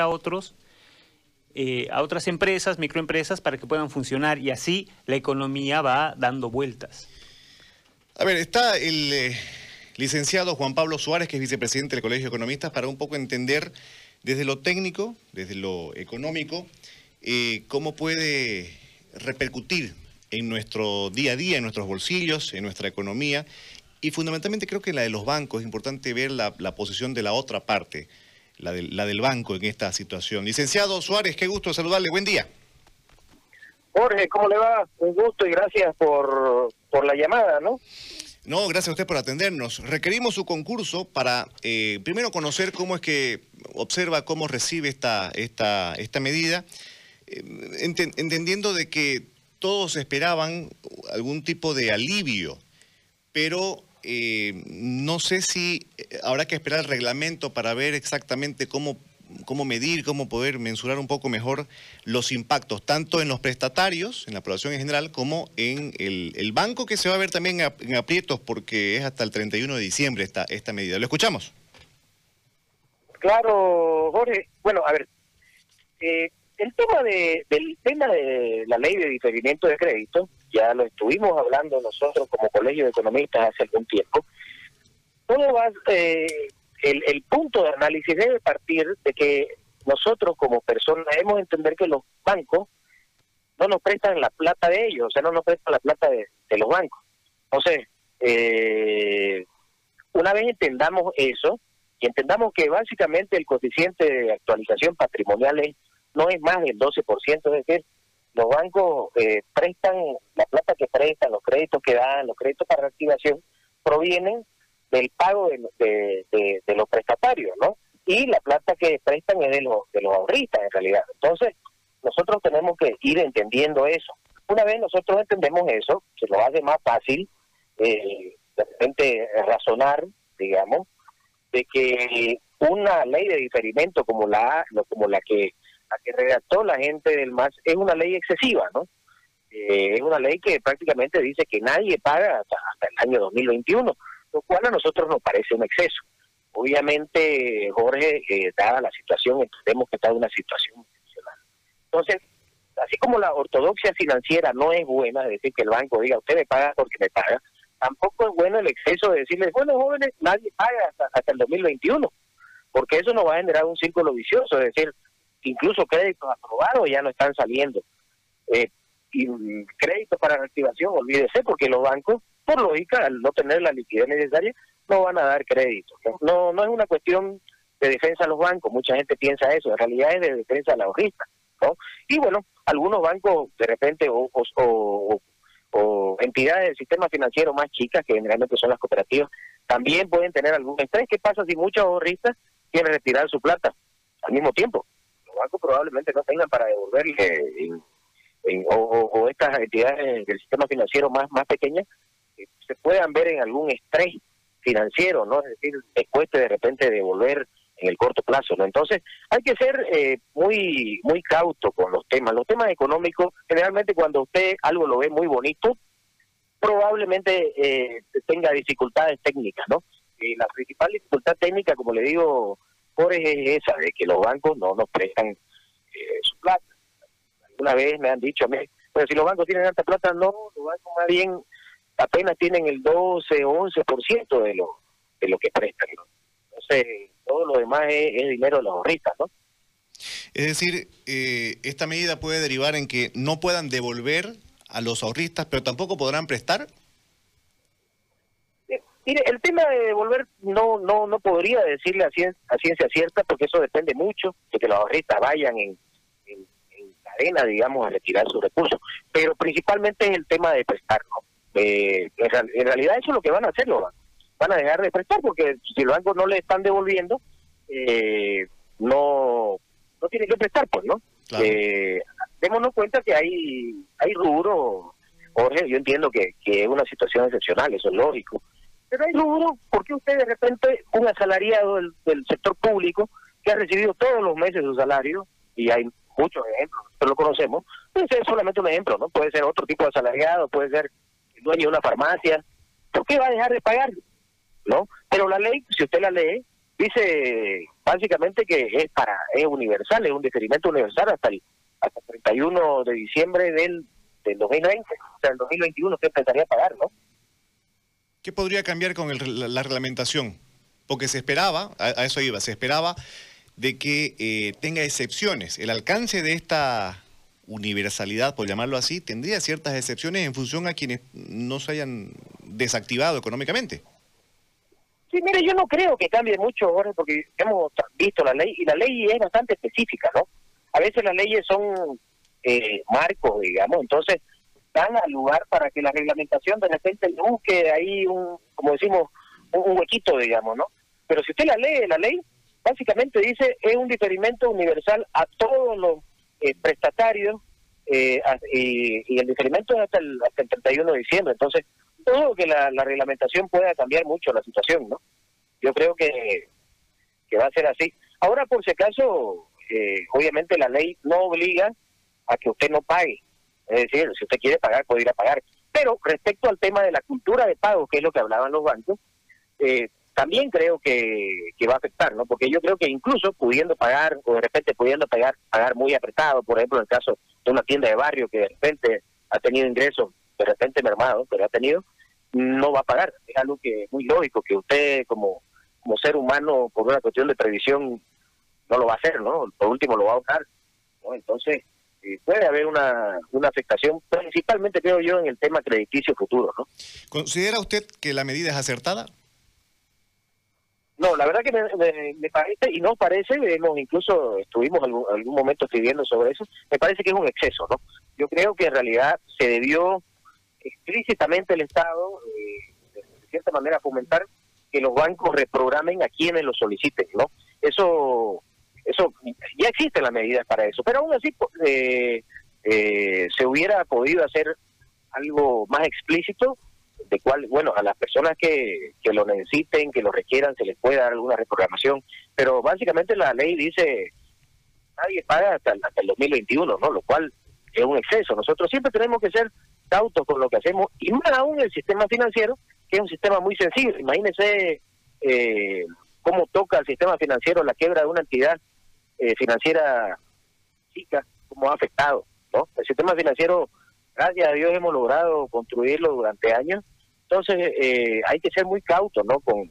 a otros, eh, a otras empresas, microempresas, para que puedan funcionar y así la economía va dando vueltas. A ver, está el eh, licenciado Juan Pablo Suárez, que es vicepresidente del Colegio de Economistas, para un poco entender desde lo técnico, desde lo económico, eh, cómo puede repercutir en nuestro día a día, en nuestros bolsillos, en nuestra economía. Y fundamentalmente creo que la de los bancos es importante ver la, posición de la otra parte, la, la del banco en esta situación. Licenciado Suárez, qué gusto saludarle. Buen día. Jorge, ¿cómo le va? Un gusto y gracias por, por la llamada, ¿no? No, gracias a usted por atendernos. Requerimos su concurso para, eh, primero, conocer cómo es que observa, cómo recibe esta, esta, esta medida, eh, entendiendo de que todos esperaban algún tipo de alivio, pero eh, no sé si habrá que esperar el reglamento para ver exactamente cómo cómo medir, cómo poder mensurar un poco mejor los impactos, tanto en los prestatarios, en la población en general, como en el, banco, que se va a ver también en aprietos porque es hasta el 31 de diciembre esta, esta medida. ¿Lo escuchamos? Claro, Jorge. Bueno, a ver, eh, el tema de, del tema de la ley de diferimiento de crédito, ya lo estuvimos hablando nosotros como Colegio de Economistas hace algún tiempo, todo va, eh, el, el punto de análisis debe partir de que nosotros como personas debemos entender que los bancos no nos prestan la plata de ellos, o sea, no nos prestan la plata de, los bancos. Entonces, eh, una vez entendamos eso y entendamos que básicamente el coeficiente de actualización patrimonial no es más del 12%, es decir, los bancos eh, prestan la plata que prestan, los créditos que dan, los créditos para reactivación, provienen del pago de, de, los prestatarios, ¿no? Y la plata que prestan es de los, de los ahorristas, en realidad. Entonces, nosotros tenemos que ir entendiendo eso. Una vez nosotros entendemos eso, se nos hace más fácil eh, de repente razonar, digamos, de que una ley de diferimento como la como la que la que redactó la gente del MAS es una ley excesiva, ¿no? Eh, es una ley que prácticamente dice que nadie paga hasta, hasta el año 2021 lo cual a nosotros nos parece un exceso. Obviamente, Jorge, eh, dada la situación, entendemos que está en una situación excepcional. Entonces, así como la ortodoxia financiera no es buena, es decir, que el banco diga, usted me paga porque me paga, tampoco es bueno el exceso de decirles, bueno, jóvenes, nadie paga hasta, hasta el 2021, porque eso nos va a generar un círculo vicioso, es decir, incluso créditos aprobados ya no están saliendo. Eh, y mm, créditos para reactivación, olvídese, porque los bancos por lógica, al no tener la liquidez necesaria, no van a dar crédito. No, no es una cuestión de defensa a los bancos, mucha gente piensa eso, en realidad es de defensa a la ahorrista, ¿no? Y bueno, algunos bancos de repente o, o, entidades del sistema financiero más chicas, que generalmente son las cooperativas, también pueden tener algún estrés. ¿Qué pasa si muchos ahorristas quieren retirar su plata al mismo tiempo? Los probablemente no tengan para devolverle o, o, estas entidades del sistema financiero más, más pequeñas se puedan ver en algún estrés financiero, ¿no? Es decir, les cueste de repente devolver en el corto plazo, ¿no? Entonces, hay que ser eh, muy muy cauto con los temas. Los temas económicos, generalmente cuando usted algo lo ve muy bonito, probablemente eh, tenga dificultades técnicas, ¿no? Y la principal dificultad técnica, como le digo, por es esa, de que los bancos no nos prestan eh, su plata. Alguna vez me han dicho a mí, pero si los bancos tienen alta plata, no, los bancos más bien apenas tienen el 12 o 11% de lo, de lo que prestan. Entonces, todo lo demás es, dinero de los ahorristas, ¿no? Es decir, eh, esta medida puede derivar en que no puedan devolver a los ahorristas, pero tampoco podrán prestar. Mire, el tema de devolver no no no podría decirle a ciencia, cierta porque eso depende mucho de que los ahorristas vayan en, en, cadena, digamos, a retirar sus recursos. Pero principalmente es el tema de prestar, ¿no? Eh, en realidad eso es lo que van a hacer los bancos. Van a dejar de prestar porque si los bancos no le están devolviendo, eh, no no tienen que prestar, pues, ¿no? Eh, démonos cuenta que hay hay rubro, Jorge, yo entiendo que, que es una situación excepcional, eso es lógico, pero hay rubro porque usted de repente, un asalariado del, sector público que ha recibido todos los meses su salario, y hay muchos ejemplos, pero lo conocemos, puede ser solamente un ejemplo, ¿no? Puede ser otro tipo de asalariado, puede ser dueño de una farmacia, ¿por qué va a dejar de pagar? ¿No? Pero la ley, si usted la lee, dice básicamente que es para es universal, es un diferimiento universal hasta el hasta 31 de diciembre del, del 2020, o sea, el 2021 usted empezaría a pagar, ¿no? ¿Qué podría cambiar con el, la, reglamentación? Porque se esperaba, a, eso iba, se esperaba de que eh, tenga excepciones. El alcance de esta universalidad, por llamarlo así, tendría ciertas excepciones en función a quienes no se hayan desactivado económicamente. Sí, mire, yo no creo que cambie mucho, Jorge, porque hemos visto la ley y la ley es bastante específica, ¿no? A veces las leyes son eh, marcos, digamos, entonces dan al lugar para que la reglamentación de repente busque ahí un, como decimos, un, huequito, digamos, ¿no? Pero si usted la lee, la ley básicamente dice es un diferimento universal a todos los eh, prestatarios eh, y, el diferimento es hasta el, hasta el 31 de diciembre. Entonces, todo que la, la reglamentación pueda cambiar mucho la situación, ¿no? Yo creo que, que va a ser así. Ahora, por si acaso, eh, obviamente la ley no obliga a que usted no pague. Es decir, si usted quiere pagar, puede ir a pagar. Pero respecto al tema de la cultura de pago, que es lo que hablaban los bancos, eh, también creo que, que, va a afectar, ¿no? Porque yo creo que incluso pudiendo pagar, o de repente pudiendo pagar, pagar muy apretado, por ejemplo, en el caso de una tienda de barrio que de repente ha tenido ingresos, de repente mermado, pero ha tenido, no va a pagar. Es algo que es muy lógico, que usted como, como ser humano, por una cuestión de previsión, no lo va a hacer, ¿no? Por último lo va a ahorrar, ¿no? Entonces, eh, puede haber una, una afectación, principalmente creo yo en el tema crediticio futuro, ¿no? ¿Considera usted que la medida es acertada? No, la verdad que me, parece, y no parece, hemos incluso estuvimos algún, algún momento escribiendo sobre eso, me parece que es un exceso, ¿no? Yo creo que en realidad se debió explícitamente el Estado, eh, de cierta manera, fomentar que los bancos reprogramen a quienes lo soliciten, ¿no? Eso eso ya existen las medidas para eso, pero aún así eh, eh, se hubiera podido hacer algo más explícito de cuál, bueno, a las personas que, que lo necesiten, que lo requieran, se les puede dar alguna reprogramación, pero básicamente la ley dice nadie paga hasta, hasta el 2021, ¿no? Lo cual es un exceso. Nosotros siempre tenemos que ser cautos con lo que hacemos y más aún el sistema financiero, que es un sistema muy sencillo. Imagínese eh, cómo toca el sistema financiero la quiebra de una entidad eh, financiera chica, cómo ha afectado, ¿no? El sistema financiero, gracias a Dios, hemos logrado construirlo durante años, entonces eh, hay que ser muy cautos, ¿no? Con,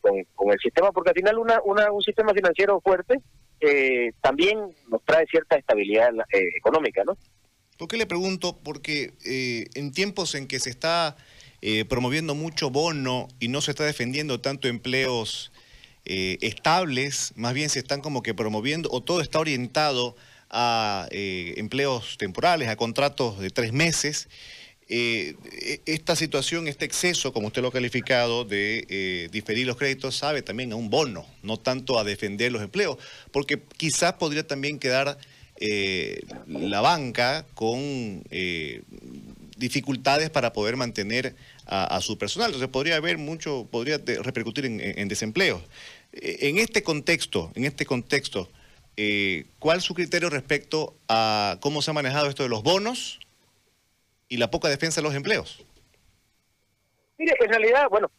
con, el sistema, porque al final una, una, un sistema financiero fuerte eh, también nos trae cierta estabilidad económica, ¿no? ¿Por qué le pregunto? Porque en tiempos en que se está promoviendo mucho bono y no se está defendiendo tanto empleos eh, estables, más bien se están como que promoviendo, o todo está orientado a eh, empleos temporales, a contratos de tres meses. Eh, e, esta situación, este exceso, como usted lo ha calificado, de diferir los créditos, sabe también a un bono, no tanto a defender los empleos, porque quizás podría también quedar la banca con dificultades para poder mantener a, su personal. Entonces podría haber mucho, podría repercutir en, desempleo. Eh, en este contexto, en este contexto, eh, ¿cuál es su criterio respecto a cómo se ha manejado esto de los bonos y la poca defensa de los empleos? Mire, en realidad, bueno,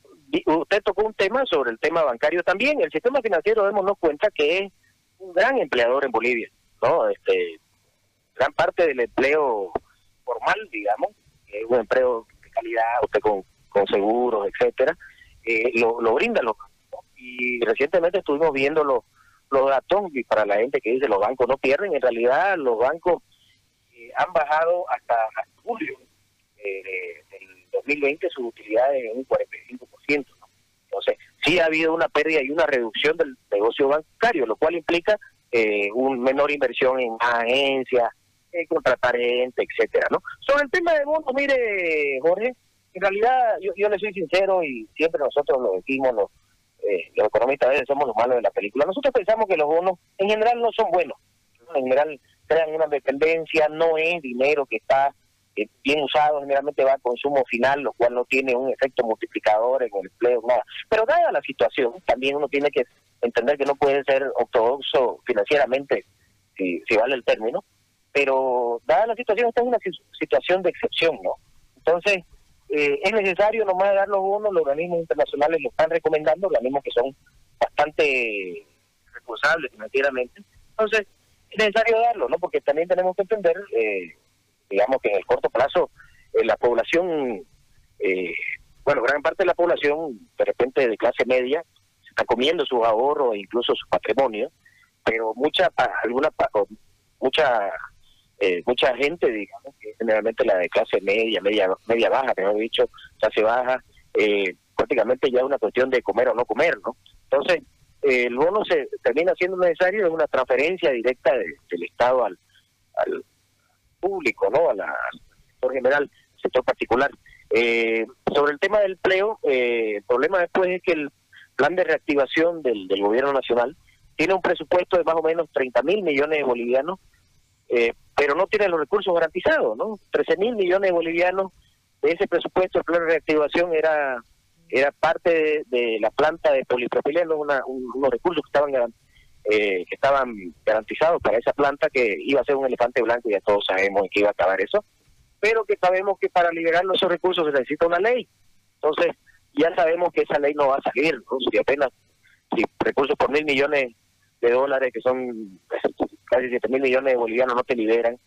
usted tocó un tema sobre el tema bancario también. El sistema financiero, démonos cuenta que es un gran empleador en Bolivia, ¿no? Este, gran parte del empleo formal, digamos, es un empleo calidad, usted con, con seguros, etcétera, eh, lo, lo brindan los bancos. Y recientemente estuvimos viendo los, los datos y para la gente que dice los bancos no pierden, en realidad los bancos eh, han bajado hasta, julio eh, del 2020 sus utilidades en un 45%. ¿no? Entonces, sí ha habido una pérdida y una reducción del negocio bancario, lo cual implica eh, una menor inversión en agencias, eh, contratar gente, etcétera, ¿no? Mire, Jorge, en realidad yo, yo le soy sincero y siempre nosotros lo decimos, los, eh, los economistas a veces somos los malos de la película. Nosotros pensamos que los bonos en general no son buenos, en general crean una dependencia, no es dinero que está eh, bien usado, generalmente va a consumo final, lo cual no tiene un efecto multiplicador en el empleo, nada. Pero dada la situación, también uno tiene que entender que no puede ser ortodoxo financieramente, si vale el término, pero dada la situación, esta es una situación de excepción, ¿no? Entonces, eh, es necesario nomás dar los bonos, los organismos internacionales lo están recomendando, organismos que son bastante responsable financieramente. Entonces, es necesario darlo, ¿no? Porque también tenemos que entender, eh, digamos que en el corto plazo, eh, la población, eh, bueno, gran parte de la población, de repente de clase media, se está comiendo sus ahorros e incluso su patrimonio, pero mucha, alguna, mucha, mucha gente, digamos, que generalmente la de clase media, media, media baja, mejor dicho, clase baja, prácticamente ya es una cuestión de comer o no comer, ¿no? Entonces, el bono se termina siendo necesario es una transferencia directa del Estado al, al público, ¿no? al sector general, sector particular. Eh, sobre el tema del empleo, eh, el problema después es que el plan de reactivación del, del gobierno nacional tiene un presupuesto de más o menos 30 mil millones de bolivianos, eh, pero no tiene los recursos garantizados, ¿no? 13 mil millones de bolivianos de ese presupuesto, el plan de reactivación era era parte de, la planta de polipropileno, una, unos recursos que estaban eh, que estaban garantizados para esa planta que iba a ser un elefante blanco y ya todos sabemos que iba a acabar eso, pero que sabemos que para liberar esos recursos se necesita una ley. Entonces, ya sabemos que esa ley no va a salir, ¿no? si apenas si recursos por mil millones de dólares, que son casi siete mil millones de bolivianos, no te liberan.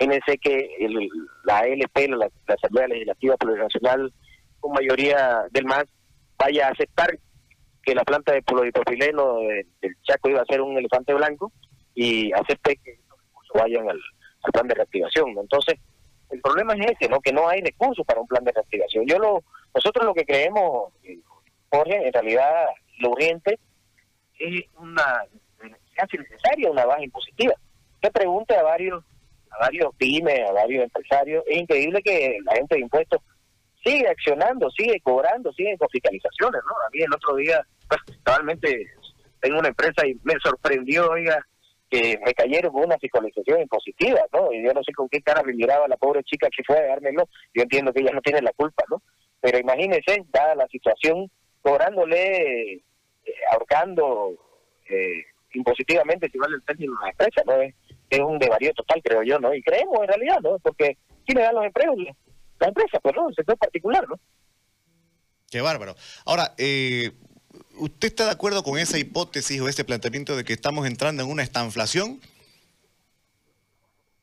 Imagínense que el, la ALP, la, Asamblea Legislativa Plurinacional, con mayoría del MAS vaya a aceptar que la planta de polipropileno del Chaco iba a ser un elefante blanco y acepte que esos recursos vayan al, plan de reactivación. Entonces, el problema es ese, ¿no? que no hay recursos para un plan de reactivación. Yo lo, nosotros lo que creemos, Jorge, en realidad lo urgente es una casi necesaria una baja impositiva. Que pregunte a varios a varios pymes, a varios empresarios, es increíble que la gente de impuestos sigue accionando, sigue cobrando, sigue con fiscalizaciones, ¿no? A mí el otro día, pues, totalmente tengo una empresa y me sorprendió, oiga, que me cayeron con una fiscalización impositiva, ¿no? Y yo no sé con qué cara me miraba la pobre chica que fue a dármelo, yo entiendo que ella no tiene la culpa, ¿no? Pero imagínese, dada la situación, cobrándole, eh, ahorcando eh, impositivamente, si vale el término de empresa, ¿no? Es, es un devarío total, creo yo, ¿no? Y creemos en realidad, ¿no? Porque ¿quién le dan los empleos? la empresa, pues no, el sector particular, ¿no? Qué bárbaro. Ahora, eh, ¿usted está de acuerdo con esa hipótesis o ese planteamiento de que estamos entrando en una estanflación?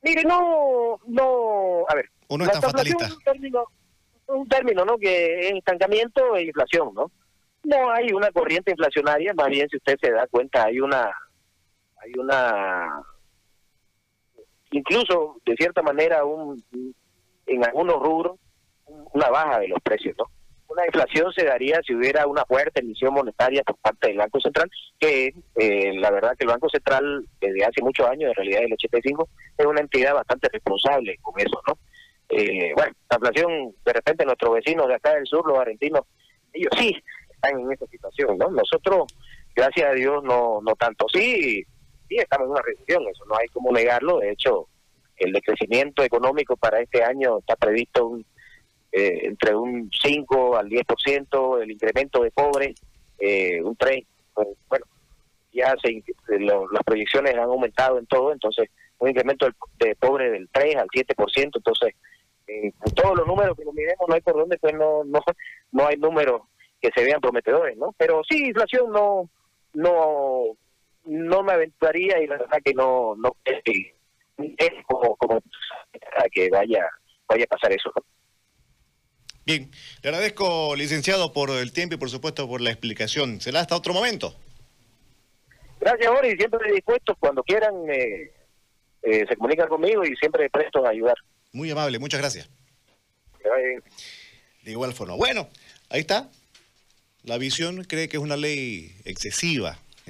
Mire, no, no, a ver. ¿O no es tan fatalista? Es un término, un término, ¿no? Que es estancamiento e inflación, ¿no? No hay una corriente inflacionaria, más bien si usted se da cuenta, hay una, hay una, incluso de cierta manera un, en algunos rubros una baja de los precios, ¿no? Una inflación se daría si hubiera una fuerte emisión monetaria por parte del Banco Central, que eh, la verdad que el Banco Central desde hace muchos años, en realidad el 85, es una entidad bastante responsable con eso, ¿no? Eh, bueno, la inflación, de repente nuestros vecinos de acá del sur, los argentinos, ellos sí están en esta situación, ¿no? Nosotros, gracias a Dios, no no tanto. Sí, sí estamos en una recesión, eso no hay como negarlo, de hecho, el decrecimiento económico para este año está previsto eh, entre un 5 al 10%, el incremento de pobre eh, un 3%. Bueno, ya se, las proyecciones han aumentado en todo, entonces un incremento de pobre del 3 al 7%, entonces en todos los números que lo miremos no hay por dónde, pues no, no, no hay números que se vean prometedores, ¿no? Pero sí, inflación no, no, no me aventuraría y la verdad que no, no es como, como que vaya, vaya a pasar eso. Bien, le agradezco, licenciado, por el tiempo y por supuesto por la explicación. ¿Será hasta otro momento? Gracias, Boris. Siempre dispuesto, cuando quieran, eh, eh, se comunican conmigo y siempre presto a ayudar. Muy amable, muchas gracias. De igual forma. Bueno, ahí está. La visión cree que es una ley excesiva